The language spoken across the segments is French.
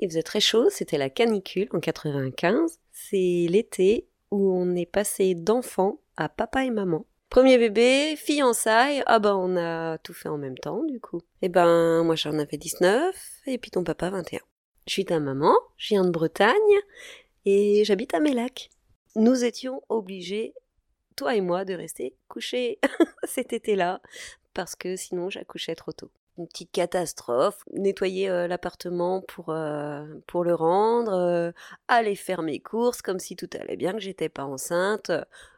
il faisait très chaud, c'était la canicule en 95. C'est l'été où on est passé d'enfant à papa et maman. Premier bébé, fiançailles, ah ben on a tout fait en même temps du coup. Eh ben moi j'en avais 19 et puis ton papa 21. Je suis ta maman, je viens de Bretagne et j'habite à Mélac. Nous étions obligés, toi et moi, de rester couchés cet été-là parce que sinon j'accouchais trop tôt une petite catastrophe, nettoyer l'appartement pour, pour le rendre, aller faire mes courses comme si tout allait bien, que j'étais pas enceinte,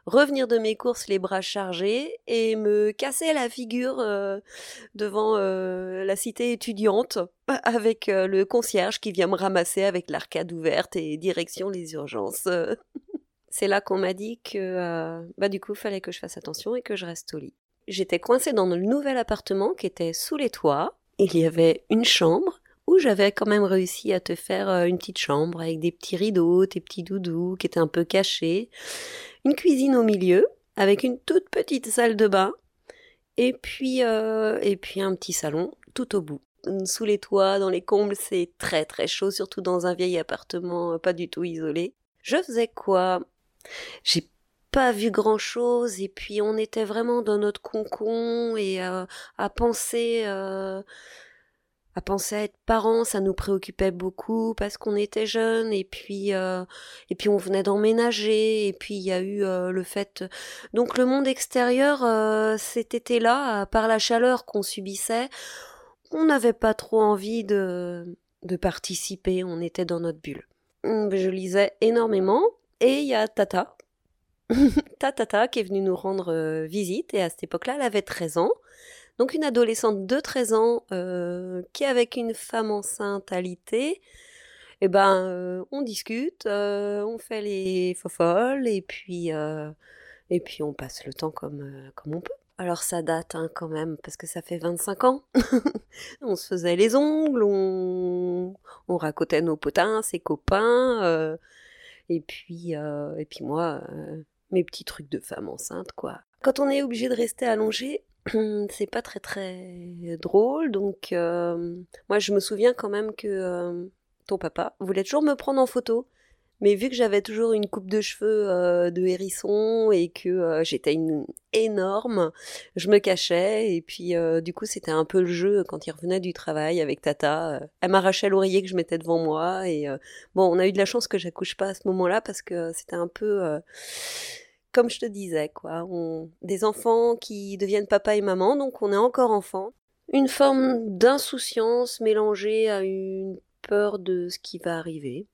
revenir de mes courses les bras chargés et me casser la figure devant la cité étudiante avec le concierge qui vient me ramasser avec l'arcade ouverte et direction les urgences. C'est là qu'on m'a dit que bah du coup fallait que je fasse attention et que je reste au lit j'étais coincée dans le nouvel appartement qui était sous les toits. Il y avait une chambre où j'avais quand même réussi à te faire euh, une petite chambre avec des petits rideaux, des petits doudous qui étaient un peu cachés, une cuisine au milieu avec une toute petite salle de bain et puis euh, et puis un petit salon tout au bout. Sous les toits, dans les combles, c'est très très chaud, surtout dans un vieil appartement euh, pas du tout isolé. Je faisais quoi? J'ai pas vu grand chose et puis on était vraiment dans notre concon et euh, à penser euh, à penser à être parents ça nous préoccupait beaucoup parce qu'on était jeunes et puis euh, et puis on venait d'emménager et puis il y a eu le fait donc le monde extérieur cet été là par la chaleur qu'on subissait on n'avait pas trop envie de de participer on était dans notre bulle. Je lisais énormément et il y a Tata Tatata qui est venue nous rendre euh, visite et à cette époque-là, elle avait 13 ans. Donc une adolescente de 13 ans euh, qui avec une femme enceinte alitée, eh ben euh, on discute, on fait les fofolles et puis et puis on passe le temps comme comme on peut. Alors ça date hein, quand même parce que ça fait 25 ans. on se faisait les ongles, on on racontait nos potins, ses copains et puis et puis moi mes petits trucs de femme enceinte, quoi. Quand on est obligé de rester allongé, c'est pas très très drôle. Donc, euh, moi, je me souviens quand même que euh, ton papa voulait toujours me prendre en photo. Mais vu que j'avais toujours une coupe de cheveux euh, de hérisson et que j'étais une énorme, je me cachais et puis du coup c'était un peu le jeu quand il revenait du travail avec Tata. elle m'arrachait l'oreiller que je mettais devant moi et bon on a eu de la chance que j'accouche pas à ce moment-là parce que c'était un peu comme je te disais, quoi. Des enfants qui deviennent papa et maman, donc on est encore enfant. Une forme d'insouciance mélangée à une peur de ce qui va arriver.